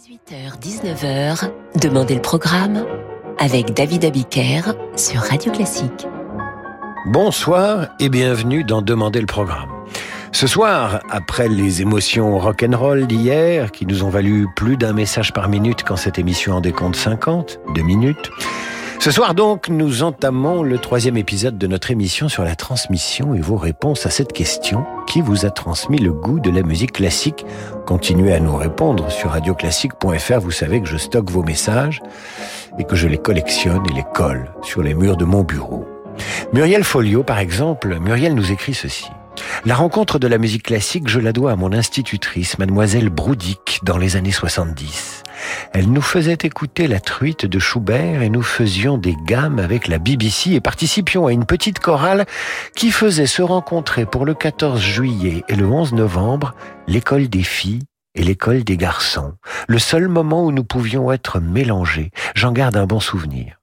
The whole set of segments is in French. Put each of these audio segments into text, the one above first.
18h-19h, Demandez le programme avec David Abiker sur Radio Classique. Bonsoir et bienvenue dans Demandez le programme. Ce soir, après les émotions rock'n'roll d'hier, qui nous ont valu plus d'un message par minute quand cette émission en décompte 50, deux minutes, ce soir donc, nous entamons le troisième épisode de notre émission sur la transmission et vos réponses à cette question. Qui vous a transmis le goût de la musique classique? Continuez à nous répondre sur radioclassique.fr. Vous savez que je stocke vos messages et que je les collectionne et les colle sur les murs de mon bureau. Muriel Folio, par exemple, Muriel nous écrit ceci. La rencontre de la musique classique, je la dois à mon institutrice, mademoiselle Broudic, dans les années 70. Elle nous faisait écouter la truite de Schubert et nous faisions des gammes avec la BBC et participions à une petite chorale qui faisait se rencontrer pour le 14 juillet et le 11 novembre l'école des filles et l'école des garçons. Le seul moment où nous pouvions être mélangés. J'en garde un bon souvenir.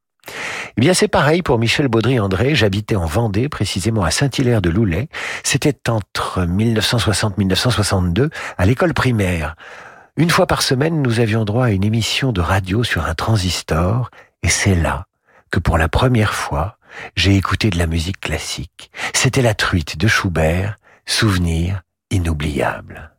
Eh bien, c'est pareil pour Michel Baudry-André. J'habitais en Vendée, précisément à Saint-Hilaire de Loulay. C'était entre 1960-1962, à l'école primaire. Une fois par semaine, nous avions droit à une émission de radio sur un transistor, et c'est là que pour la première fois, j'ai écouté de la musique classique. C'était la truite de Schubert, souvenir inoubliable.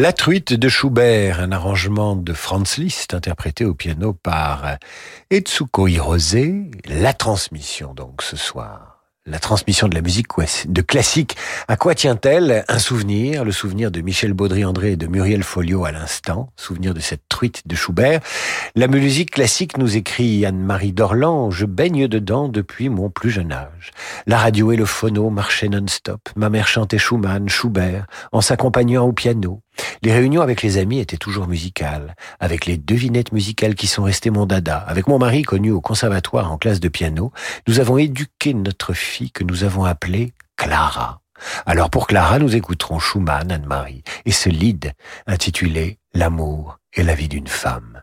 La truite de Schubert, un arrangement de Franz Liszt interprété au piano par Etsuko Hirose, la transmission donc ce soir. la transmission de la musique de classique. À quoi tient-elle? Un souvenir, le souvenir de Michel Baudry-André et de Muriel Folio à l'instant, souvenir de cette truite de Schubert. La musique classique, nous écrit Anne-Marie Dorland, je baigne dedans depuis mon plus jeune âge. La radio et le phono marchaient non-stop. Ma mère chantait Schumann, Schubert, en s'accompagnant au piano. Les réunions avec les amis étaient toujours musicales, avec les devinettes musicales qui sont restées mon dada. Avec mon mari connu au conservatoire en classe de piano, nous avons éduqué notre fille que nous avons appelée Clara. Alors pour Clara, nous écouterons Schumann, Anne-Marie, et ce lead intitulé L'amour et la vie d'une femme.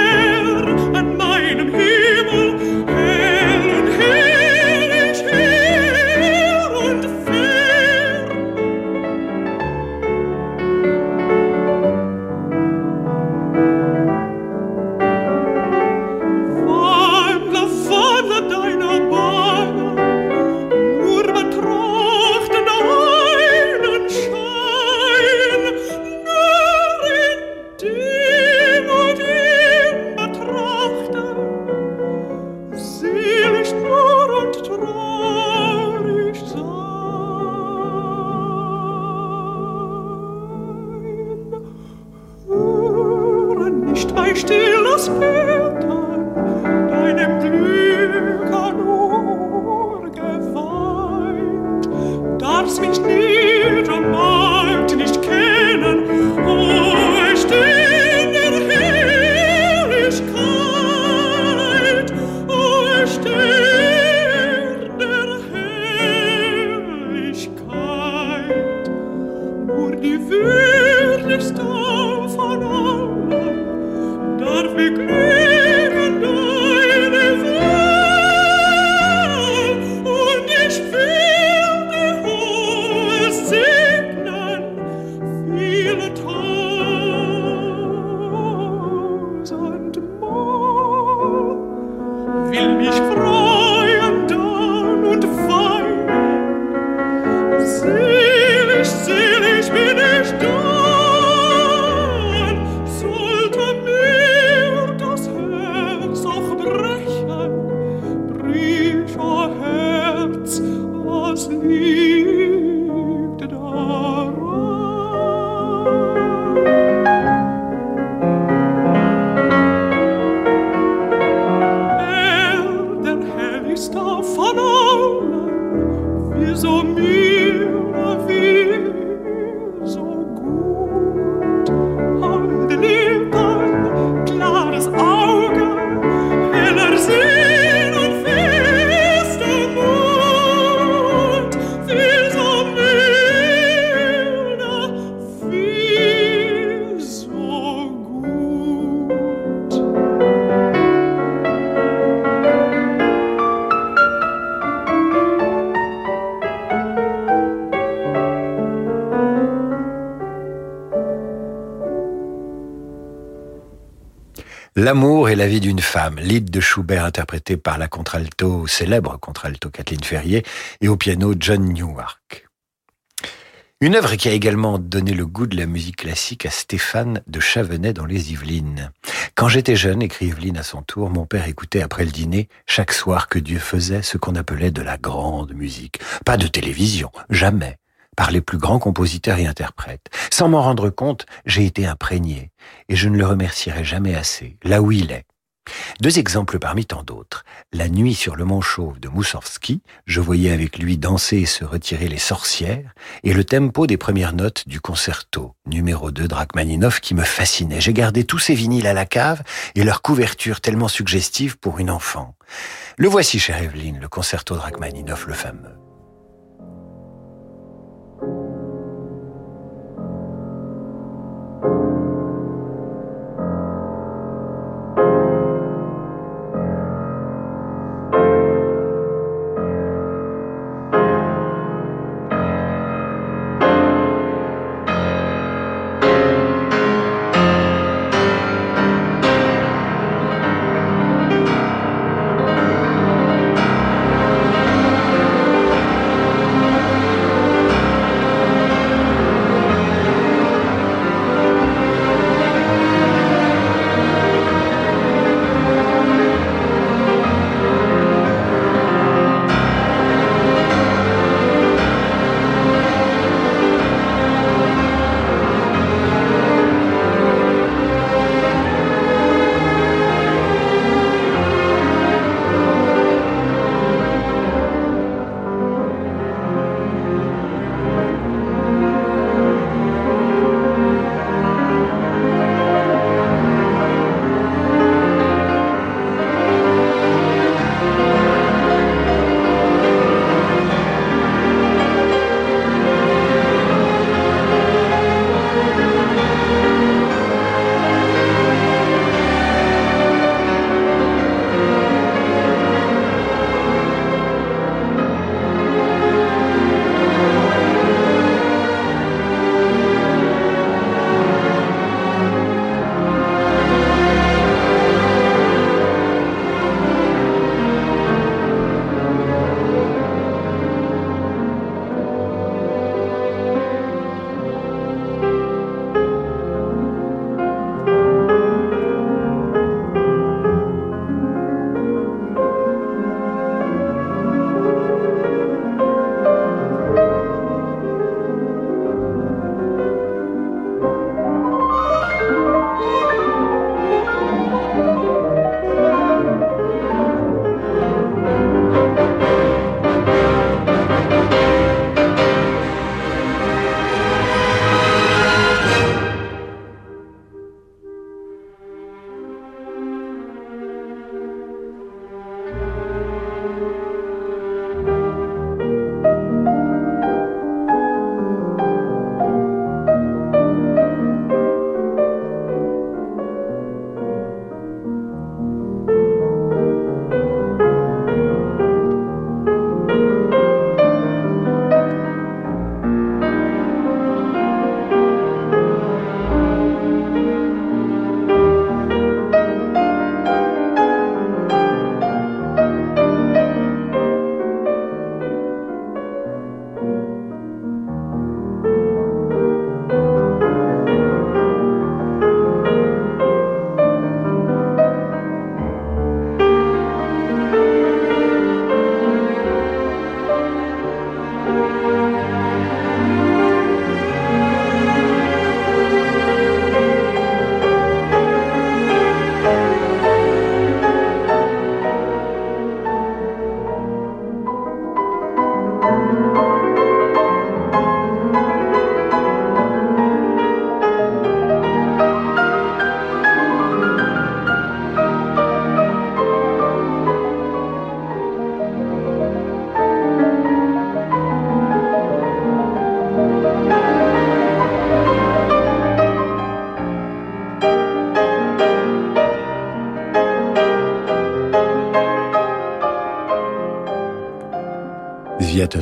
do mil L'amour et la vie d'une femme, lead de Schubert interprété par la contralto, célèbre contralto Kathleen Ferrier, et au piano John Newark. Une œuvre qui a également donné le goût de la musique classique à Stéphane de Chavenay dans les Yvelines. Quand j'étais jeune, écrit Yveline à son tour, mon père écoutait après le dîner chaque soir que Dieu faisait ce qu'on appelait de la grande musique. Pas de télévision, jamais par les plus grands compositeurs et interprètes. Sans m'en rendre compte, j'ai été imprégné, et je ne le remercierai jamais assez, là où il est. Deux exemples parmi tant d'autres. La nuit sur le mont Chauve de Moussorski, je voyais avec lui danser et se retirer les sorcières, et le tempo des premières notes du concerto, numéro 2 Drachmaninov, qui me fascinait. J'ai gardé tous ces vinyles à la cave et leur couverture tellement suggestive pour une enfant. Le voici, chère Evelyne, le concerto Drachmaninov, le fameux.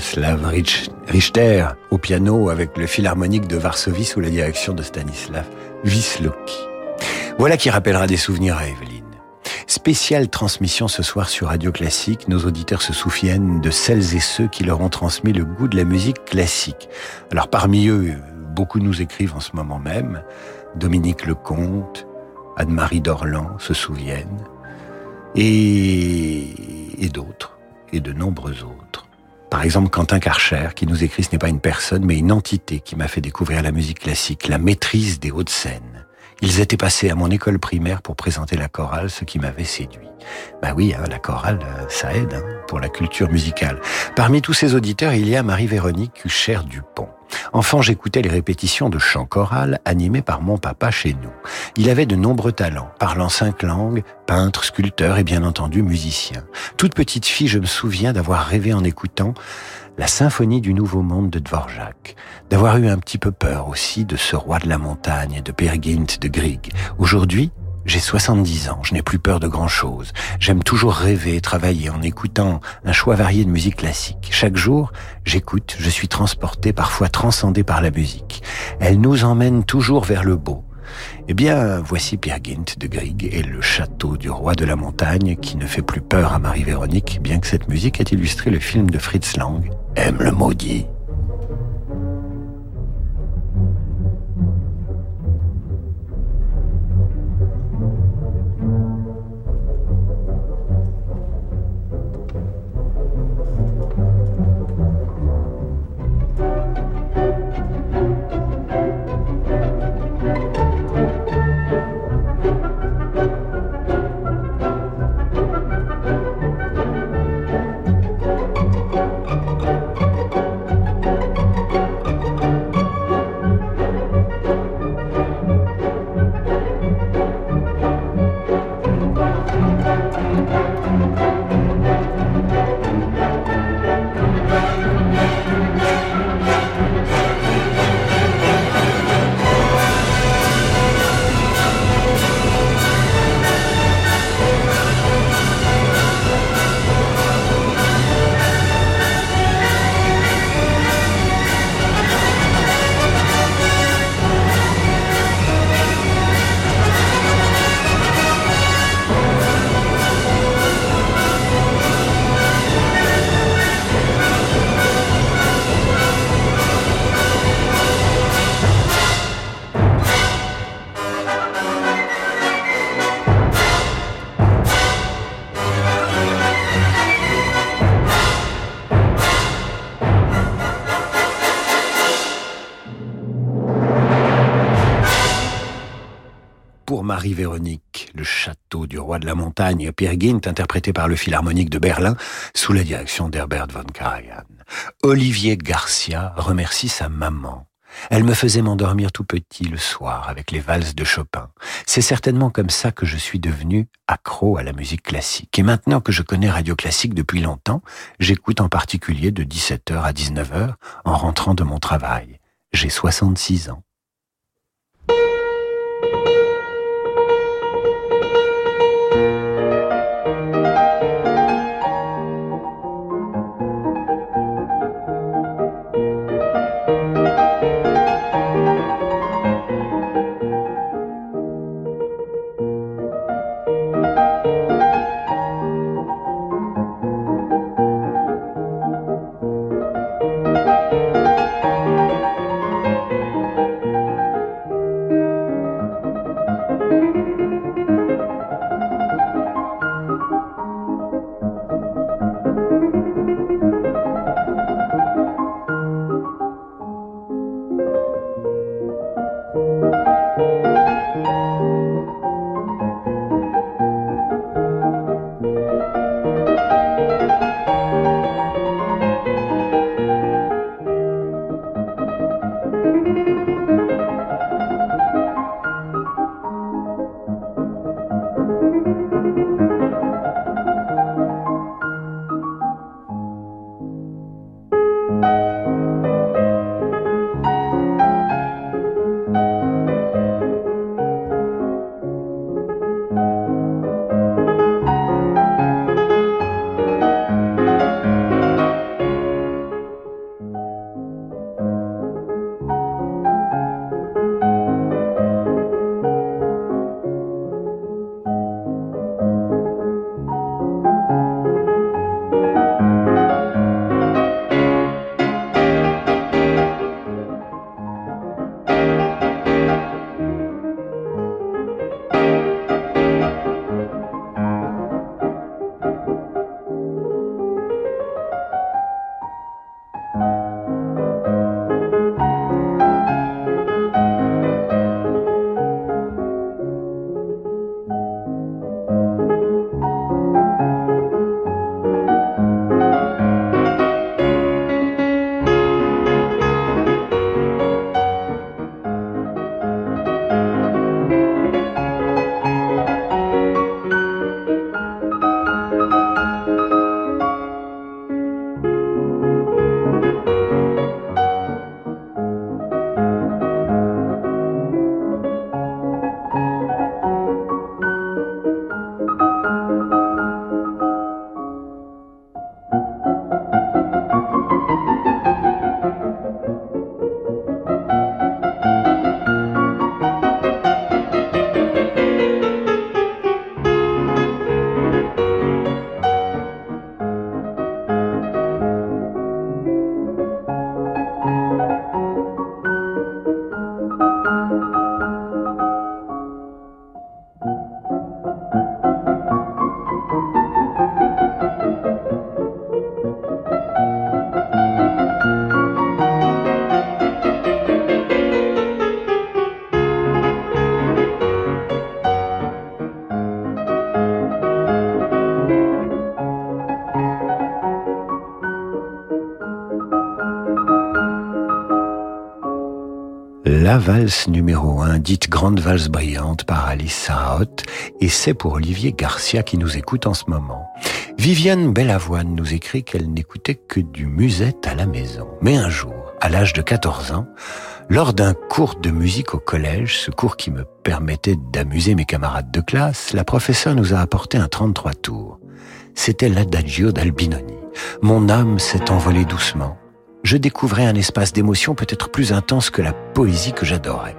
Sviatoslav Richter au piano avec le Philharmonique de Varsovie sous la direction de Stanislav Wisloki. Voilà qui rappellera des souvenirs à Evelyne. Spéciale transmission ce soir sur Radio Classique, nos auditeurs se souviennent de celles et ceux qui leur ont transmis le goût de la musique classique. Alors parmi eux, beaucoup nous écrivent en ce moment même. Dominique Lecomte, Anne-Marie Dorland se souviennent. Et, et d'autres, et de nombreux autres. Par exemple, Quentin Karcher, qui nous écrit Ce n'est pas une personne, mais une entité qui m'a fait découvrir la musique classique, la maîtrise des hautes scènes. Ils étaient passés à mon école primaire pour présenter la chorale, ce qui m'avait séduit. Bah oui, hein, la chorale, euh, ça aide hein, pour la culture musicale. Parmi tous ces auditeurs, il y a Marie-Véronique Cucher Dupont. Enfant, j'écoutais les répétitions de chants chorales animés par mon papa chez nous. Il avait de nombreux talents, parlant cinq langues, peintre, sculpteur et bien entendu musicien. Toute petite fille, je me souviens d'avoir rêvé en écoutant la symphonie du Nouveau Monde de Dvorak, d'avoir eu un petit peu peur aussi de ce roi de la montagne, de Peer de Grieg. Aujourd'hui, j'ai 70 ans, je n'ai plus peur de grand-chose. J'aime toujours rêver et travailler en écoutant un choix varié de musique classique. Chaque jour, j'écoute, je suis transporté, parfois transcendé par la musique. Elle nous emmène toujours vers le beau. Eh bien, voici Pierre Gint de Grieg et le château du roi de la montagne qui ne fait plus peur à Marie-Véronique, bien que cette musique ait illustré le film de Fritz Lang, Aime le maudit. Marie-Véronique, le château du roi de la montagne, Pierre Gint, interprété par le Philharmonique de Berlin, sous la direction d'Herbert von Karajan. Olivier Garcia remercie sa maman. Elle me faisait m'endormir tout petit le soir avec les valses de Chopin. C'est certainement comme ça que je suis devenu accro à la musique classique. Et maintenant que je connais Radio Classique depuis longtemps, j'écoute en particulier de 17h à 19h en rentrant de mon travail. J'ai 66 ans. La valse numéro 1, dite Grande valse brillante par Alice Sarraute, et c'est pour Olivier Garcia qui nous écoute en ce moment. Viviane Bellavoine nous écrit qu'elle n'écoutait que du musette à la maison. Mais un jour, à l'âge de 14 ans, lors d'un cours de musique au collège, ce cours qui me permettait d'amuser mes camarades de classe, la professeure nous a apporté un 33 tours. C'était l'adagio d'Albinoni. Mon âme s'est envolée doucement je découvrais un espace d'émotion peut-être plus intense que la poésie que j'adorais.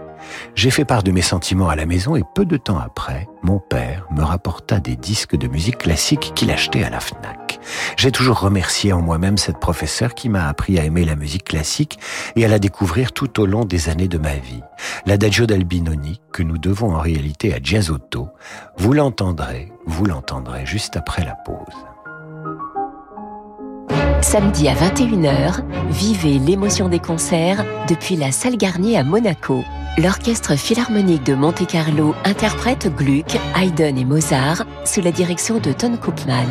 J'ai fait part de mes sentiments à la maison et peu de temps après, mon père me rapporta des disques de musique classique qu'il achetait à la FNAC. J'ai toujours remercié en moi-même cette professeure qui m'a appris à aimer la musique classique et à la découvrir tout au long des années de ma vie. L'adagio d'Albinoni, que nous devons en réalité à Giasotto, vous l'entendrez, vous l'entendrez juste après la pause. Samedi à 21h, vivez l'émotion des concerts depuis la salle Garnier à Monaco. L'Orchestre Philharmonique de Monte-Carlo interprète Gluck, Haydn et Mozart sous la direction de Ton Koopman.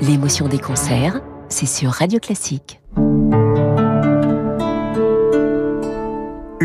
L'émotion des concerts, c'est sur Radio Classique.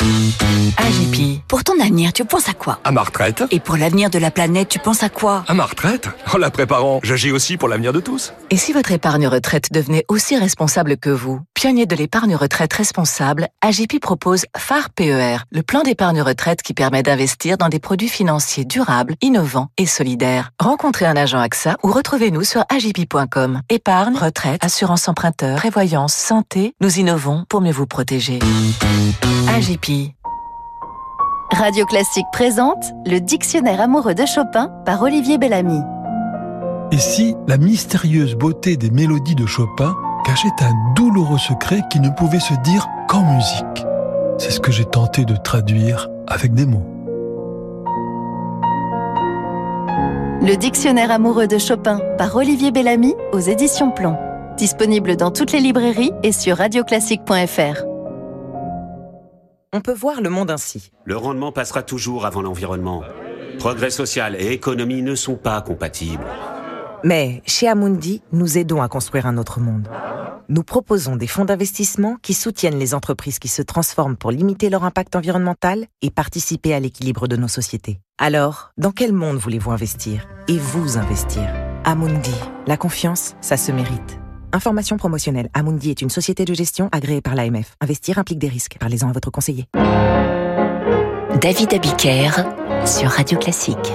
AGP, pour ton avenir, tu penses à quoi? À ma retraite. Et pour l'avenir de la planète, tu penses à quoi? À ma retraite? En la préparant, j'agis aussi pour l'avenir de tous. Et si votre épargne retraite devenait aussi responsable que vous? Pionnier de l'épargne retraite responsable, AGP propose phare PER, le plan d'épargne retraite qui permet d'investir dans des produits financiers durables, innovants et solidaires. Rencontrez un agent AXA ou retrouvez-nous sur agip.com. Épargne, retraite, assurance emprunteur, prévoyance, santé, nous innovons pour mieux vous protéger. AGP. Radio Classique présente le Dictionnaire amoureux de Chopin par Olivier Bellamy. Et si la mystérieuse beauté des mélodies de Chopin cachait un douloureux secret qui ne pouvait se dire qu'en musique C'est ce que j'ai tenté de traduire avec des mots. Le Dictionnaire amoureux de Chopin par Olivier Bellamy aux éditions Plomb. Disponible dans toutes les librairies et sur radioclassique.fr. On peut voir le monde ainsi. Le rendement passera toujours avant l'environnement. Progrès social et économie ne sont pas compatibles. Mais chez Amundi, nous aidons à construire un autre monde. Nous proposons des fonds d'investissement qui soutiennent les entreprises qui se transforment pour limiter leur impact environnemental et participer à l'équilibre de nos sociétés. Alors, dans quel monde voulez-vous investir Et vous investir? Amundi, la confiance, ça se mérite. Information promotionnelle. Amundi est une société de gestion agréée par l'AMF. Investir implique des risques. Parlez-en à votre conseiller. David Abiker sur Radio Classique.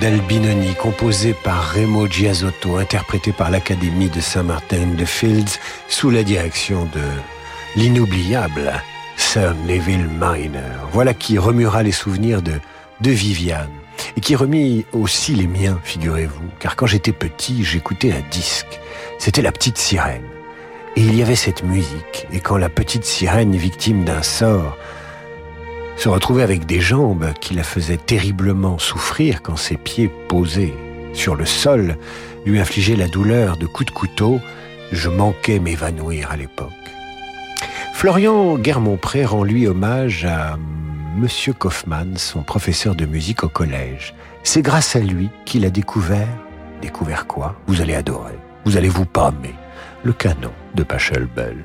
d'Albinoni, composé par Remo Giasotto, interprété par l'Académie de Saint-Martin-de-Fields, sous la direction de l'inoubliable Sir Neville Mariner. Voilà qui remuera les souvenirs de, de Viviane. Et qui remit aussi les miens, figurez-vous, car quand j'étais petit, j'écoutais un disque. C'était La Petite Sirène. Et il y avait cette musique, et quand la petite sirène, victime d'un sort, se retrouvait avec des jambes qui la faisaient terriblement souffrir quand ses pieds posés sur le sol lui infligeaient la douleur de coups de couteau, je manquais m'évanouir à l'époque. Florian Guermont-Pré rend lui hommage à Monsieur Kaufmann, son professeur de musique au collège. C'est grâce à lui qu'il a découvert, découvert quoi? Vous allez adorer, vous allez vous pâmer, le canon de Pachelbel.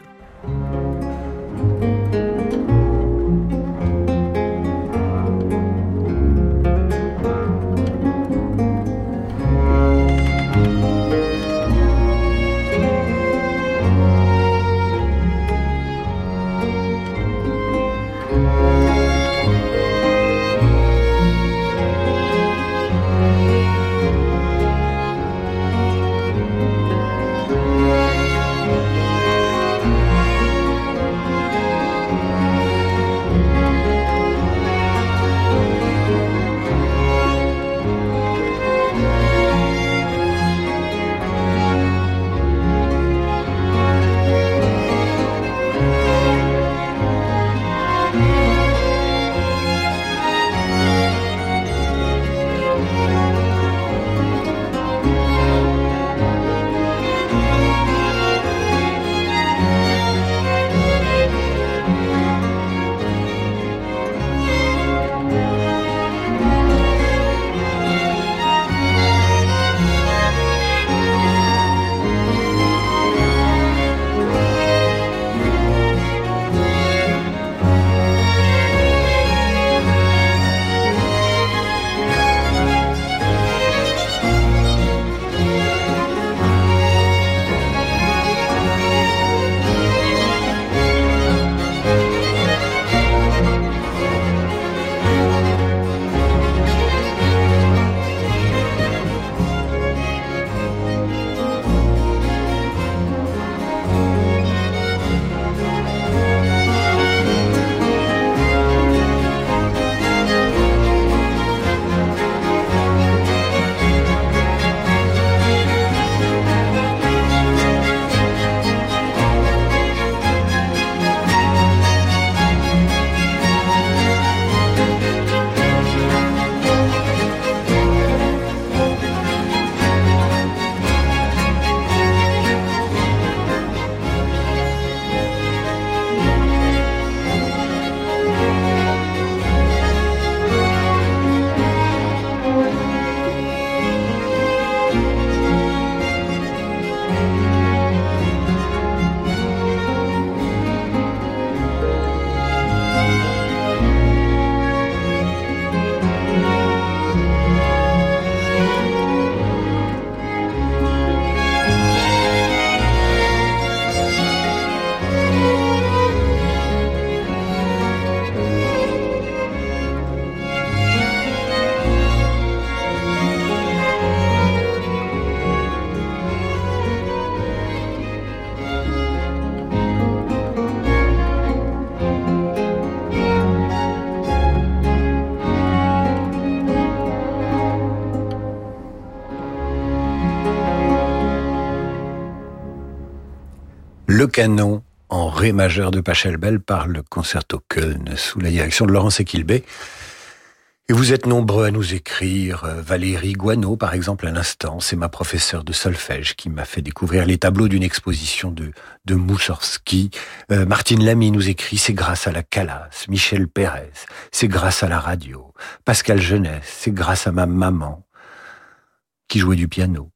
Canon en ré majeur de Pachelbel par le concerto Köln sous la direction de Laurence Equilbé. Et vous êtes nombreux à nous écrire. Euh, Valérie Guano, par exemple, à l'instant, c'est ma professeure de solfège qui m'a fait découvrir les tableaux d'une exposition de, de Moussorski. Euh, Martine Lamy nous écrit, c'est grâce à la Calas. Michel Pérez, c'est grâce à la radio. Pascal Jeunesse, c'est grâce à ma maman qui jouait du piano.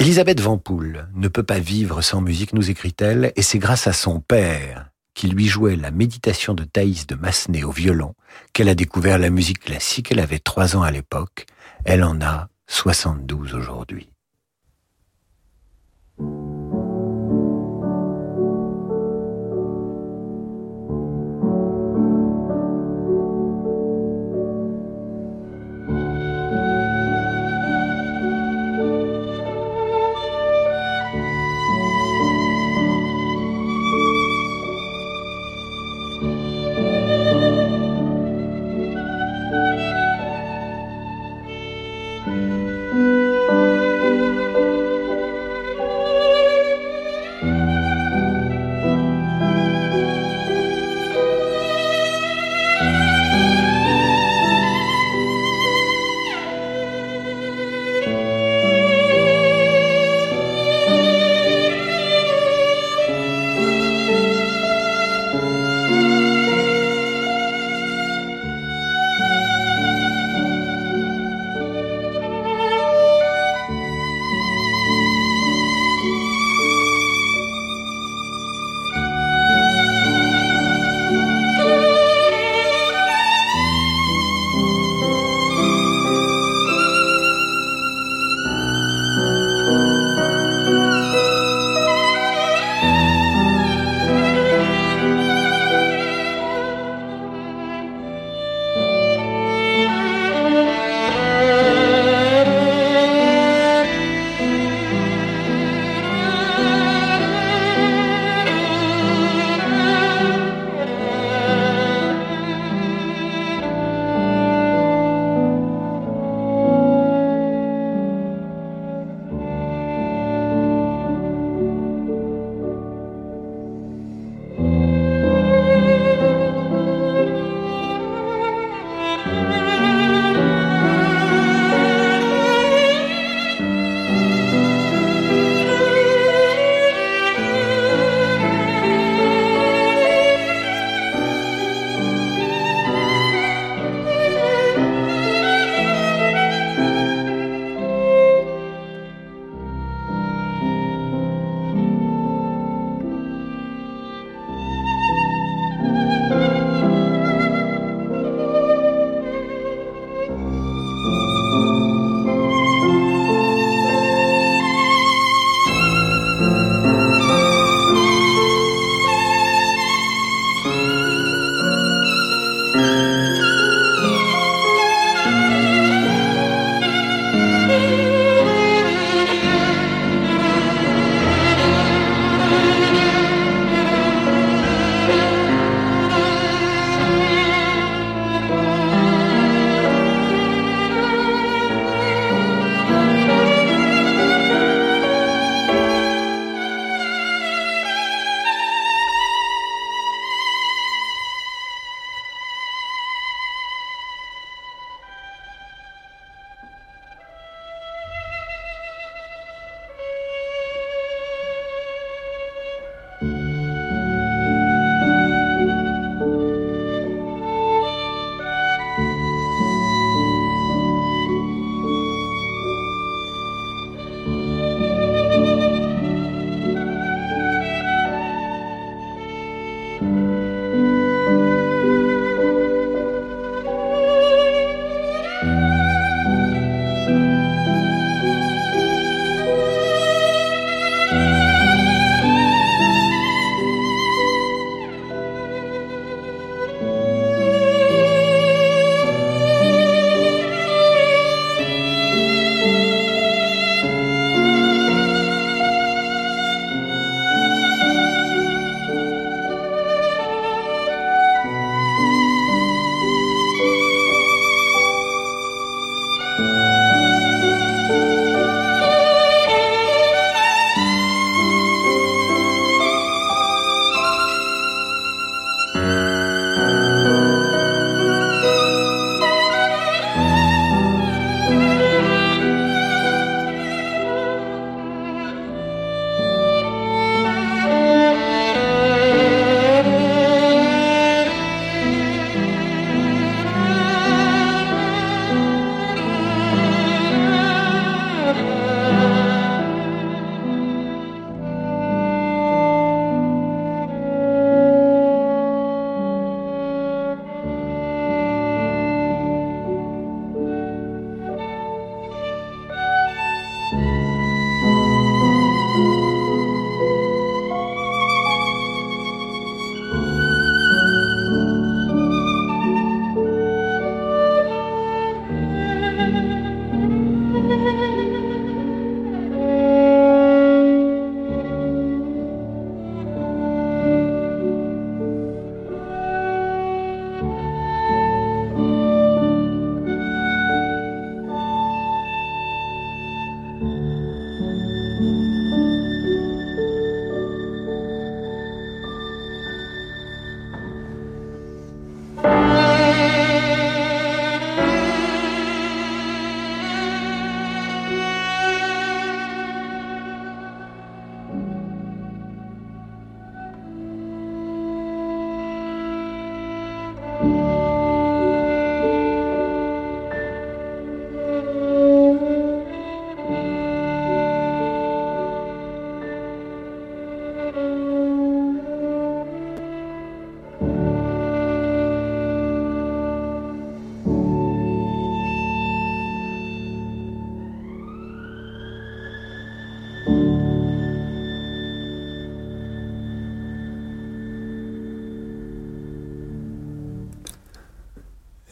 Elisabeth Vampoul ne peut pas vivre sans musique, nous écrit-elle, et c'est grâce à son père, qui lui jouait la méditation de Thaïs de Massenet au violon, qu'elle a découvert la musique classique. Elle avait trois ans à l'époque. Elle en a 72 aujourd'hui.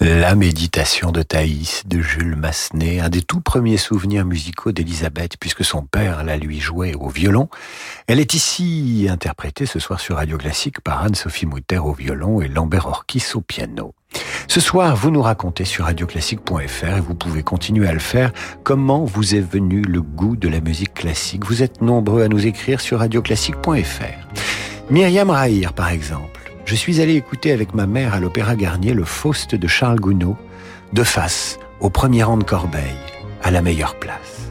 La méditation de Thaïs de Jules Massenet, un des tout premiers souvenirs musicaux d'Elisabeth, puisque son père la lui jouait au violon. Elle est ici interprétée ce soir sur Radio Classique par Anne-Sophie Mutter au violon et Lambert Orkis au piano. Ce soir, vous nous racontez sur radioclassique.fr et vous pouvez continuer à le faire comment vous est venu le goût de la musique classique? Vous êtes nombreux à nous écrire sur radioclassique.fr. Myriam Rahir, par exemple. Je suis allé écouter avec ma mère à l'Opéra Garnier le Faust de Charles Gounod, de face, au premier rang de Corbeil, à la meilleure place.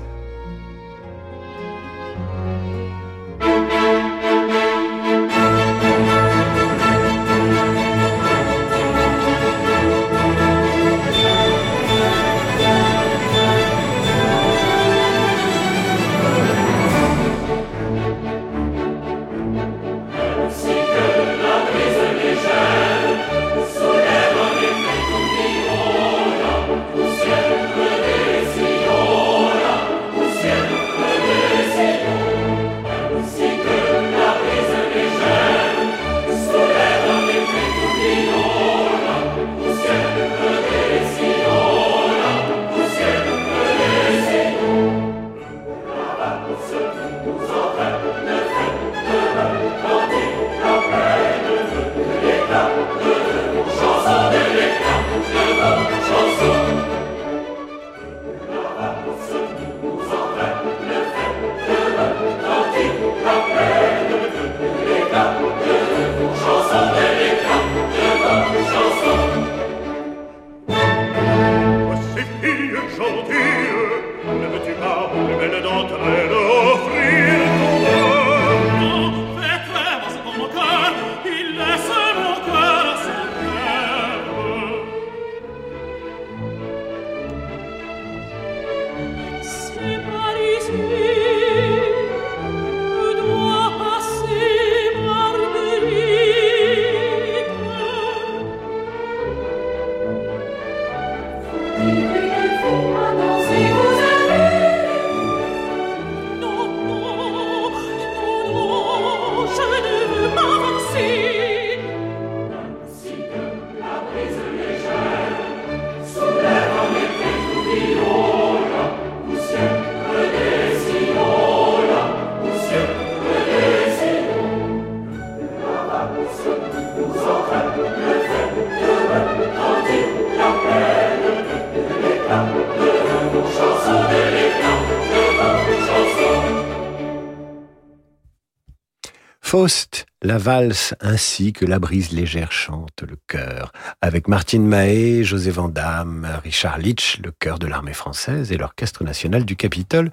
La valse ainsi que la brise légère chante le chœur, avec Martine Mahé, José Vandamme, Richard Litch, le chœur de l'armée française et l'orchestre national du Capitole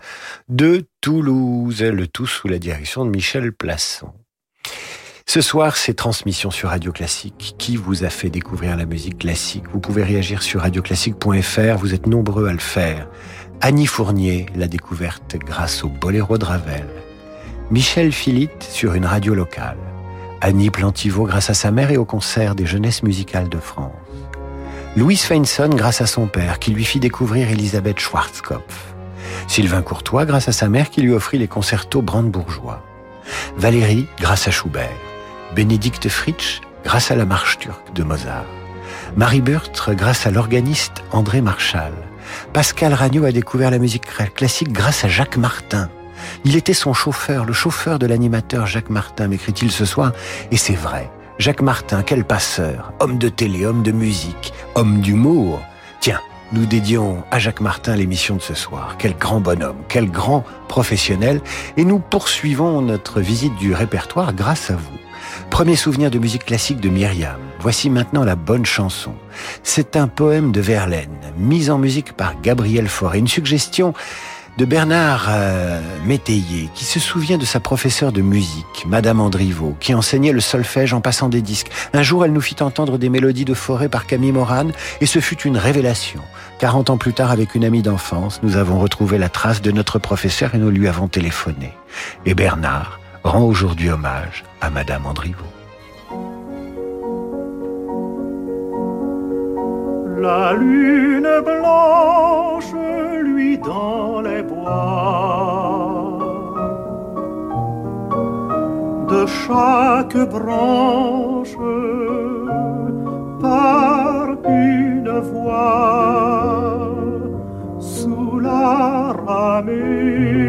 de Toulouse, le tout sous la direction de Michel Plasson. Ce soir, c'est transmission sur Radio Classique. Qui vous a fait découvrir la musique classique? Vous pouvez réagir sur radioclassique.fr, vous êtes nombreux à le faire. Annie Fournier l'a découverte grâce au Boléro de Ravel. Michel Philippe sur une radio locale. Annie Plantiveau grâce à sa mère et au concert des jeunesses musicales de France. Louise Feinson grâce à son père qui lui fit découvrir Elisabeth Schwarzkopf. Sylvain Courtois grâce à sa mère qui lui offrit les concertos brandebourgeois. Valérie grâce à Schubert. Bénédicte Fritsch grâce à la marche turque de Mozart. Marie Burtre grâce à l'organiste André Marchal. Pascal Ragnaud a découvert la musique classique grâce à Jacques Martin. Il était son chauffeur, le chauffeur de l'animateur Jacques Martin, m'écrit-il ce soir, et c'est vrai. Jacques Martin, quel passeur, homme de télé, homme de musique, homme d'humour. Tiens, nous dédions à Jacques Martin l'émission de ce soir. Quel grand bonhomme, quel grand professionnel. Et nous poursuivons notre visite du répertoire grâce à vous. Premier souvenir de musique classique de Myriam. Voici maintenant la bonne chanson. C'est un poème de Verlaine, mis en musique par Gabriel Fauré. Une suggestion de Bernard euh, Métayer, qui se souvient de sa professeure de musique, Madame Andrivaux, qui enseignait le solfège en passant des disques. Un jour, elle nous fit entendre des mélodies de forêt par Camille Morane, et ce fut une révélation. 40 ans plus tard, avec une amie d'enfance, nous avons retrouvé la trace de notre professeur et nous lui avons téléphoné. Et Bernard rend aujourd'hui hommage à Madame Andrivaux. La lune blanche lui dans les bois. De chaque branche par une voix sous la ramée.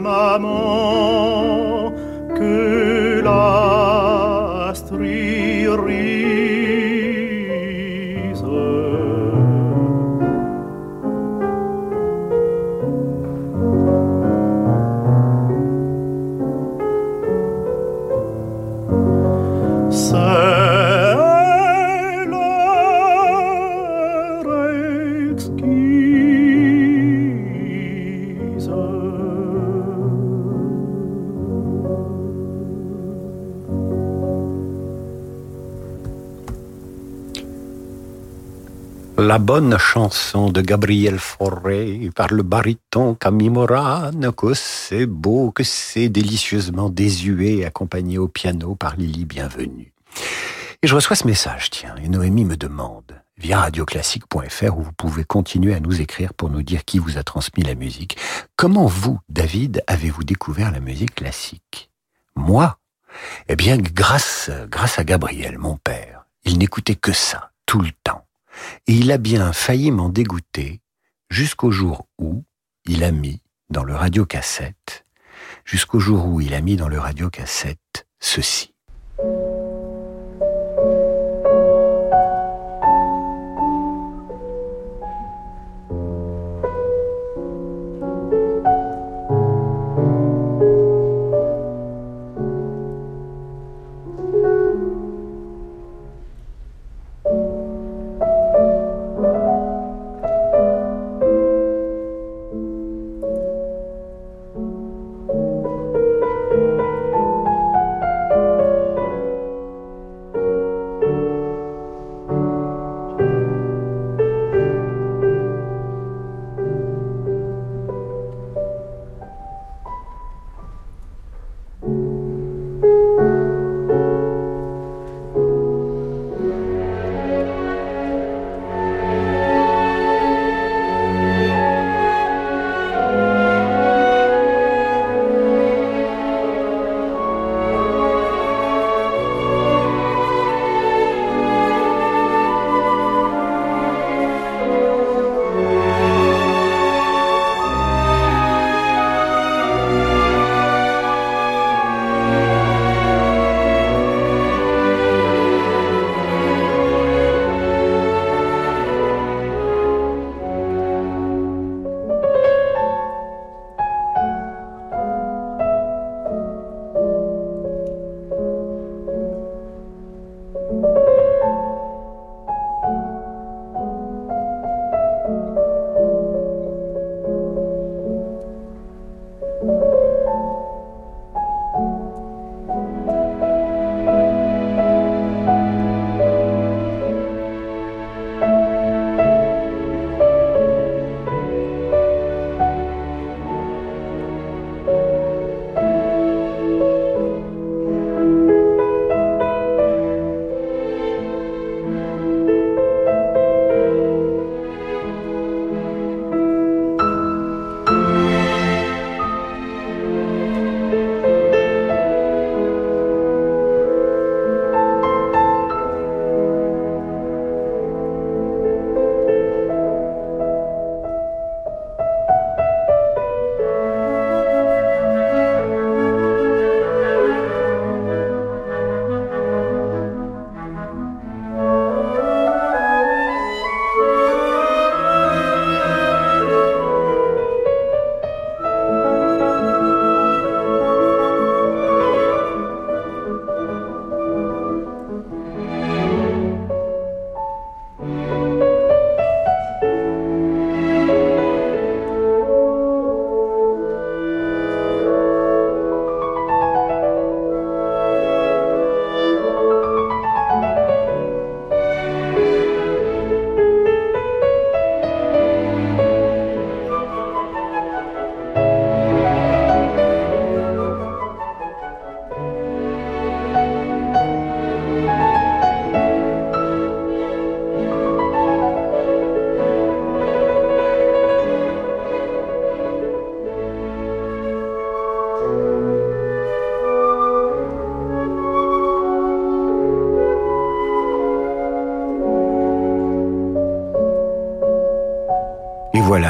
maman que la La bonne chanson de Gabriel Fauré par le baryton Camille Morane, que c'est beau, que c'est délicieusement désuet, accompagné au piano par Lily Bienvenue. Et je reçois ce message, tiens, et Noémie me demande, via radioclassique.fr, où vous pouvez continuer à nous écrire pour nous dire qui vous a transmis la musique, comment vous, David, avez-vous découvert la musique classique? Moi? Eh bien, grâce, grâce à Gabriel, mon père. Il n'écoutait que ça, tout le temps. Et il a bien failli m'en dégoûter jusqu'au jour où il a mis dans le radiocassette, jusqu'au jour où il a mis dans le radiocassette ceci.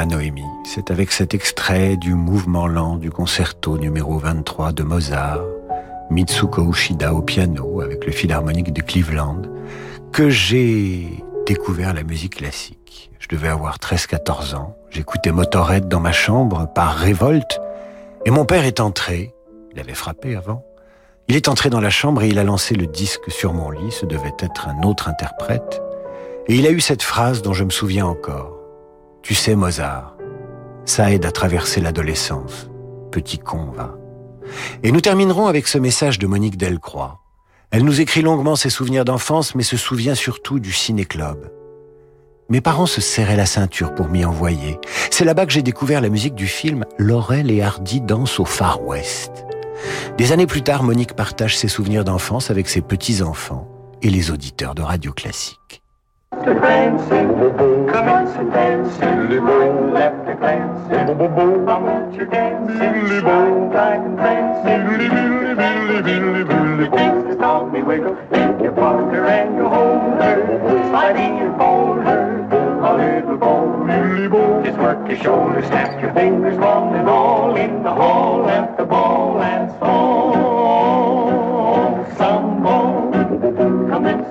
Noémie, c'est avec cet extrait du mouvement lent du concerto numéro 23 de Mozart, Mitsuko Ushida au piano avec le philharmonique de Cleveland, que j'ai découvert la musique classique. Je devais avoir 13-14 ans, j'écoutais Motorhead dans ma chambre par révolte, et mon père est entré, il avait frappé avant, il est entré dans la chambre et il a lancé le disque sur mon lit, ce devait être un autre interprète, et il a eu cette phrase dont je me souviens encore. Tu sais, Mozart, ça aide à traverser l'adolescence. Petit con, va. Et nous terminerons avec ce message de Monique Delcroix. Elle nous écrit longuement ses souvenirs d'enfance, mais se souvient surtout du ciné-club. Mes parents se serraient la ceinture pour m'y envoyer. C'est là-bas que j'ai découvert la musique du film Laurel et Hardy dansent au Far West. Des années plus tard, Monique partage ses souvenirs d'enfance avec ses petits-enfants et les auditeurs de Radio Classique. Come and dance, silly boy. Left a glance, bo bo bo. Why won't you dance, silly dance, silly billy billy billy billy boy. Just help me and you hold her, sliding and fold her. A little boy, lily. Just work your shoulders, snap your fingers, one and all in the hall at the ball and soul.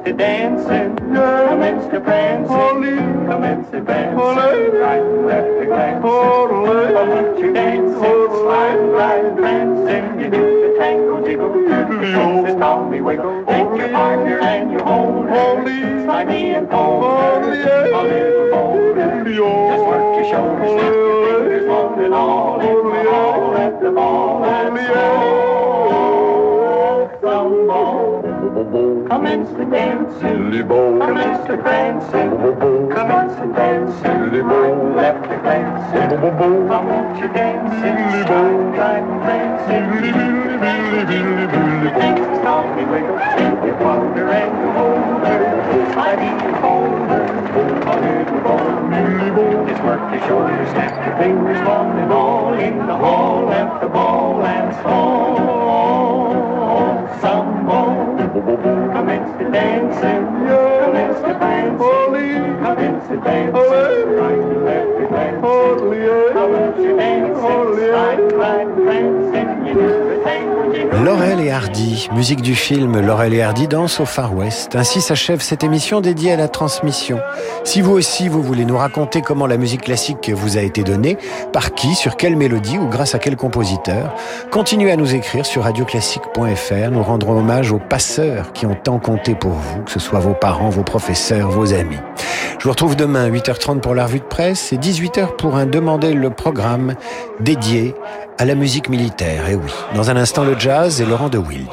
Commence to dancing, commence to prancing, commence to dancing, right and left to glancing, commence to dancing, slide, glide, prancing, you do the tango jiggle, takes the Tommy wiggle, take your partner and you hold her, slide me and fold her, a little bolder, just work your shoulders, snap your fingers, long and all, the hall at the ball and song, Commence to dance, silly boy. Commence to dance, silly boy. Commence to dance, silly boy. Left to glance, silly boy. How won't you dance, silly boy? Try and dance, silly, billy, billy, billy, billy, billy. Stop me, wiggle, you wonder and you wonder. I need you colder, a little more, silly boy. Just work your shoulders, snap your fingers, one and all in the hall at the ball and stall. commence the dancing. Yeah. Laurel et Hardy, musique du film Laurel et Hardy dansent au Far West. Ainsi s'achève cette émission dédiée à la transmission. Si vous aussi vous voulez nous raconter comment la musique classique vous a été donnée, par qui, sur quelle mélodie ou grâce à quel compositeur, continuez à nous écrire sur radioclassique.fr. Nous rendrons hommage aux passeurs qui ont tant compté pour vous, que ce soit vos parents, vos professeurs, vos amis. Je vous retrouve demain 8h30 pour la revue de presse et 18h pour un Demander le programme dédié à la musique militaire. Et oui, dans un instant le jazz et Laurent de Wild.